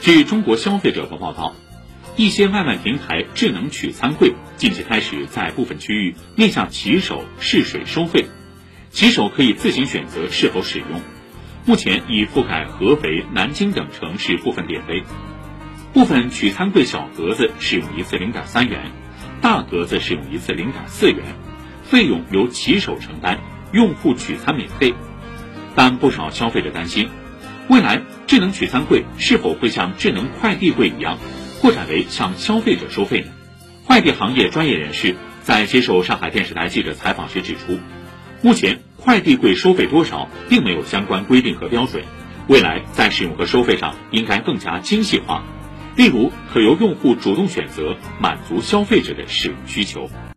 据中国消费者报报道，一些外卖平台智能取餐柜近期开始在部分区域面向骑手试水收费，骑手可以自行选择是否使用。目前已覆盖合肥、南京等城市部分点位。部分取餐柜小格子使用一次零点三元，大格子使用一次零点四元，费用由骑手承担，用户取餐免费。但不少消费者担心，未来智能取餐柜是否会像智能快递柜一样，扩展为向消费者收费呢？快递行业专业人士在接受上海电视台记者采访时指出，目前快递柜收费多少并没有相关规定和标准，未来在使用和收费上应该更加精细化。例如，可由用户主动选择，满足消费者的使用需求。